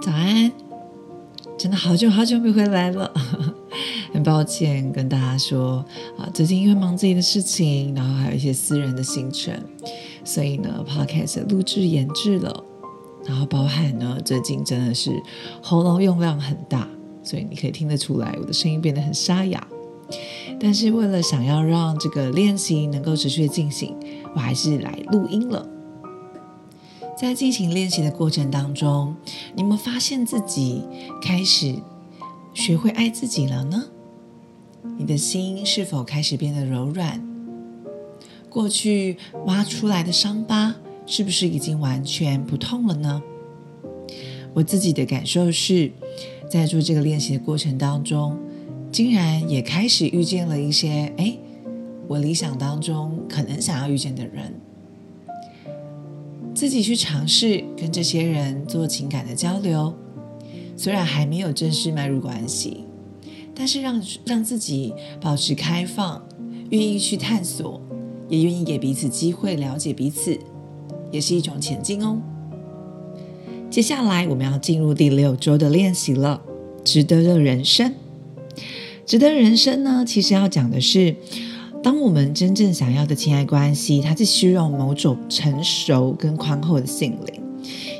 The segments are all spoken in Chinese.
早安，真的好久好久没回来了，很抱歉跟大家说啊，最近因为忙自己的事情，然后还有一些私人的行程，所以呢，podcast 录制延滞了，然后包含呢，最近真的是喉咙用量很大，所以你可以听得出来我的声音变得很沙哑。但是为了想要让这个练习能够持续的进行，我还是来录音了。在进行练习的过程当中，你有没有发现自己开始学会爱自己了呢？你的心是否开始变得柔软？过去挖出来的伤疤是不是已经完全不痛了呢？我自己的感受是，在做这个练习的过程当中。竟然也开始遇见了一些哎，我理想当中可能想要遇见的人，自己去尝试跟这些人做情感的交流，虽然还没有正式迈入关系，但是让让自己保持开放，愿意去探索，也愿意给彼此机会了解彼此，也是一种前进哦。接下来我们要进入第六周的练习了，值得的人生。值得人生呢？其实要讲的是，当我们真正想要的亲爱关系，它是需要某种成熟跟宽厚的心灵。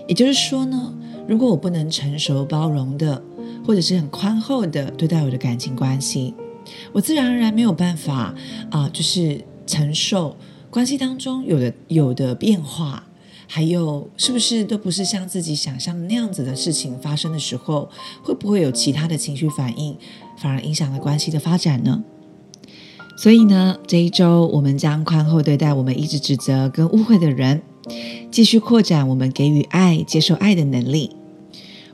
也就是说呢，如果我不能成熟包容的，或者是很宽厚的对待我的感情关系，我自然而然没有办法啊，就是承受关系当中有的有的变化。还有，是不是都不是像自己想象的那样子的事情发生的时候，会不会有其他的情绪反应，反而影响了关系的发展呢？所以呢，这一周我们将宽厚对待我们一直指责跟误会的人，继续扩展我们给予爱、接受爱的能力。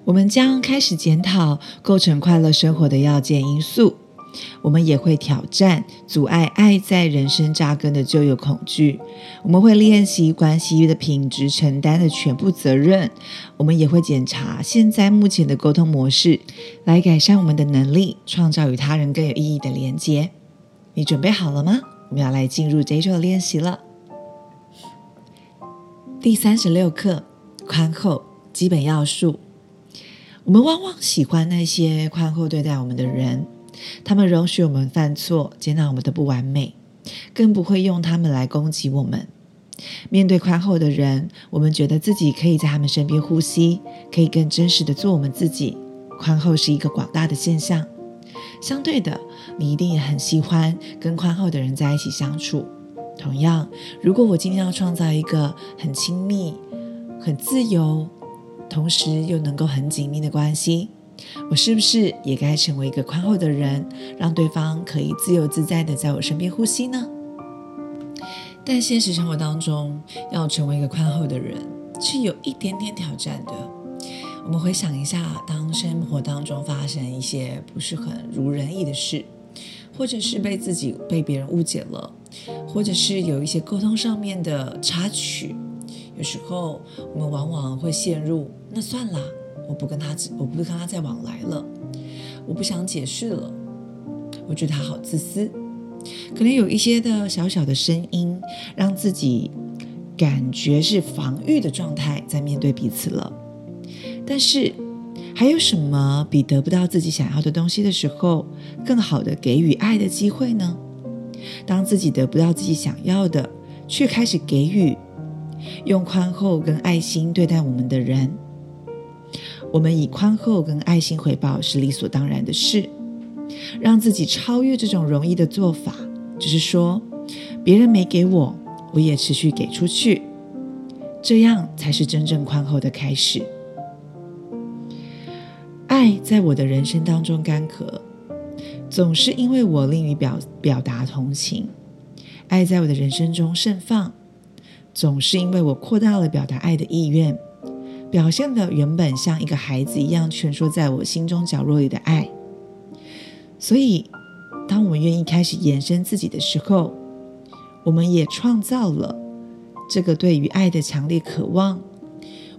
我们将开始检讨构成快乐生活的要件因素。我们也会挑战阻碍爱在人生扎根的旧有恐惧。我们会练习关系的品质承担的全部责任。我们也会检查现在目前的沟通模式，来改善我们的能力，创造与他人更有意义的连接。你准备好了吗？我们要来进入这一周的练习了。第三十六课：宽厚基本要素。我们往往喜欢那些宽厚对待我们的人。他们容许我们犯错，接纳我们的不完美，更不会用他们来攻击我们。面对宽厚的人，我们觉得自己可以在他们身边呼吸，可以更真实的做我们自己。宽厚是一个广大的现象。相对的，你一定也很喜欢跟宽厚的人在一起相处。同样，如果我今天要创造一个很亲密、很自由，同时又能够很紧密的关系。我是不是也该成为一个宽厚的人，让对方可以自由自在的在我身边呼吸呢？但现实生活当中，要成为一个宽厚的人，是有一点点挑战的。我们回想一下，当生活当中发生一些不是很如人意的事，或者是被自己被别人误解了，或者是有一些沟通上面的插曲，有时候我们往往会陷入那算了。我不跟他，我不跟他再往来了。我不想解释了。我觉得他好自私。可能有一些的小小的声音，让自己感觉是防御的状态，在面对彼此了。但是，还有什么比得不到自己想要的东西的时候，更好的给予爱的机会呢？当自己得不到自己想要的，却开始给予，用宽厚跟爱心对待我们的人。我们以宽厚跟爱心回报是理所当然的事，让自己超越这种容易的做法，就是说，别人没给我，我也持续给出去，这样才是真正宽厚的开始。爱在我的人生当中干渴，总是因为我吝于表表达同情；爱在我的人生中盛放，总是因为我扩大了表达爱的意愿。表现的原本像一个孩子一样蜷缩在我心中角落里的爱，所以，当我们愿意开始延伸自己的时候，我们也创造了这个对于爱的强烈渴望。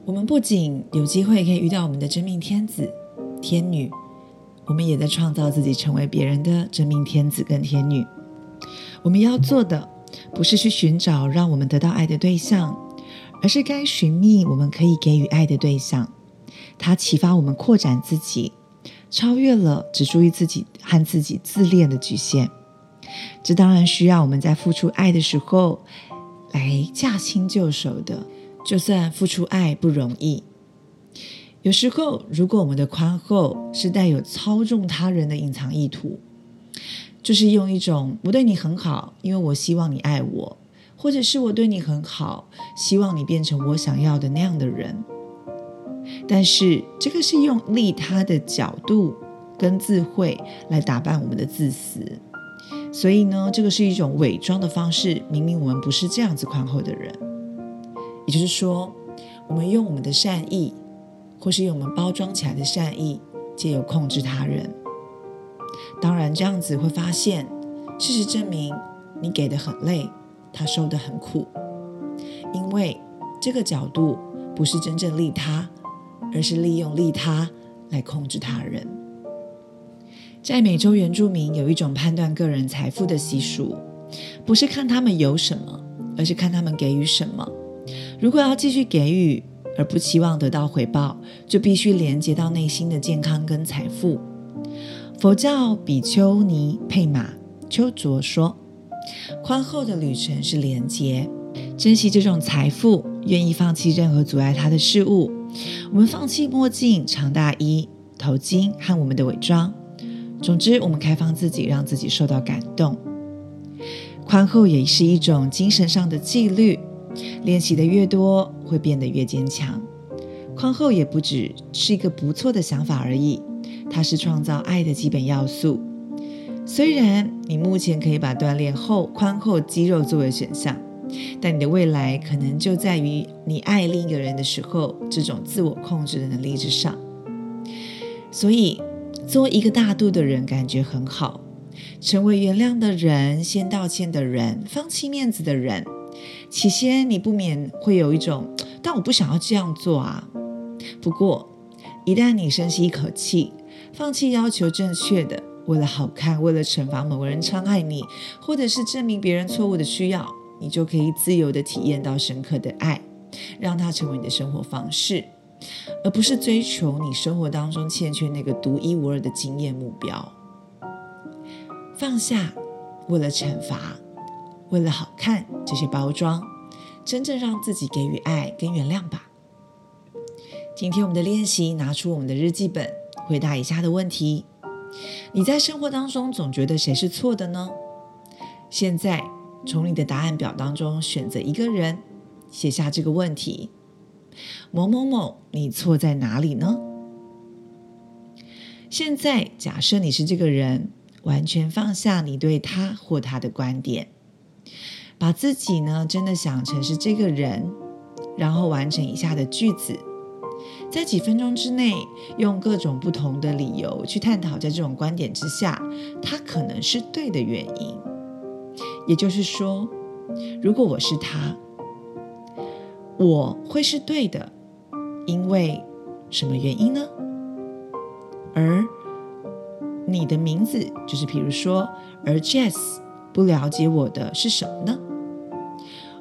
我们不仅有机会可以遇到我们的真命天子、天女，我们也在创造自己成为别人的真命天子跟天女。我们要做的，不是去寻找让我们得到爱的对象。而是该寻觅我们可以给予爱的对象，它启发我们扩展自己，超越了只注意自己和自己自恋的局限。这当然需要我们在付出爱的时候来驾轻就熟的。就算付出爱不容易，有时候如果我们的宽厚是带有操纵他人的隐藏意图，就是用一种我对你很好，因为我希望你爱我，或者是我对你很好，希望你变成我想要的那样的人。但是这个是用利他的角度跟智慧来打扮我们的自私，所以呢，这个是一种伪装的方式。明明我们不是这样子宽厚的人，也就是说，我们用我们的善意，或是用我们包装起来的善意，借由控制他人。当然，这样子会发现，事实证明，你给的很累，他收的很苦，因为这个角度不是真正利他。而是利用利他来控制他人。在美洲原住民有一种判断个人财富的习俗，不是看他们有什么，而是看他们给予什么。如果要继续给予而不期望得到回报，就必须连接到内心的健康跟财富。佛教比丘尼佩玛丘卓说：“宽厚的旅程是连接，珍惜这种财富，愿意放弃任何阻碍他的事物。”我们放弃墨镜、长大衣、头巾和我们的伪装。总之，我们开放自己，让自己受到感动。宽厚也是一种精神上的纪律，练习的越多，会变得越坚强。宽厚也不只是一个不错的想法而已，它是创造爱的基本要素。虽然你目前可以把锻炼后宽厚肌肉作为选项。但你的未来可能就在于你爱另一个人的时候，这种自我控制的能力之上。所以，做一个大度的人感觉很好，成为原谅的人、先道歉的人、放弃面子的人。起先你不免会有一种，但我不想要这样做啊。不过，一旦你深吸一口气，放弃要求正确的，为了好看，为了惩罚某个人伤害你，或者是证明别人错误的需要。你就可以自由的体验到深刻的爱，让它成为你的生活方式，而不是追求你生活当中欠缺那个独一无二的经验目标。放下，为了惩罚，为了好看这些包装，真正让自己给予爱跟原谅吧。今天我们的练习，拿出我们的日记本，回答以下的问题：你在生活当中总觉得谁是错的呢？现在。从你的答案表当中选择一个人，写下这个问题：某某某，你错在哪里呢？现在假设你是这个人，完全放下你对他或他的观点，把自己呢真的想成是这个人，然后完成以下的句子，在几分钟之内，用各种不同的理由去探讨，在这种观点之下，他可能是对的原因。也就是说，如果我是他，我会是对的，因为什么原因呢？而你的名字就是，比如说，而 Jess 不了解我的是什么呢？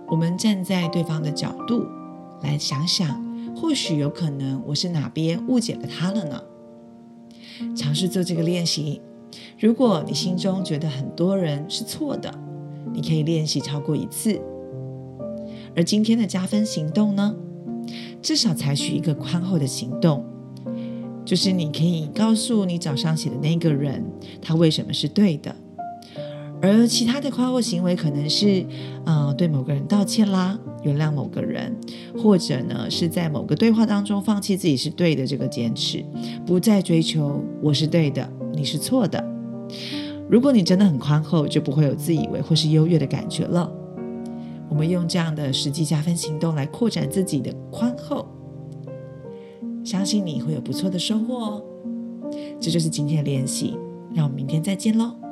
我们站在对方的角度来想想，或许有可能我是哪边误解了他了呢？尝试做这个练习。如果你心中觉得很多人是错的，你可以练习超过一次，而今天的加分行动呢？至少采取一个宽厚的行动，就是你可以告诉你早上写的那个人，他为什么是对的。而其他的宽厚行为可能是，呃，对某个人道歉啦，原谅某个人，或者呢是在某个对话当中放弃自己是对的这个坚持，不再追求我是对的，你是错的。如果你真的很宽厚，就不会有自以为或是优越的感觉了。我们用这样的实际加分行动来扩展自己的宽厚，相信你会有不错的收获哦。这就是今天的练习，让我们明天再见喽。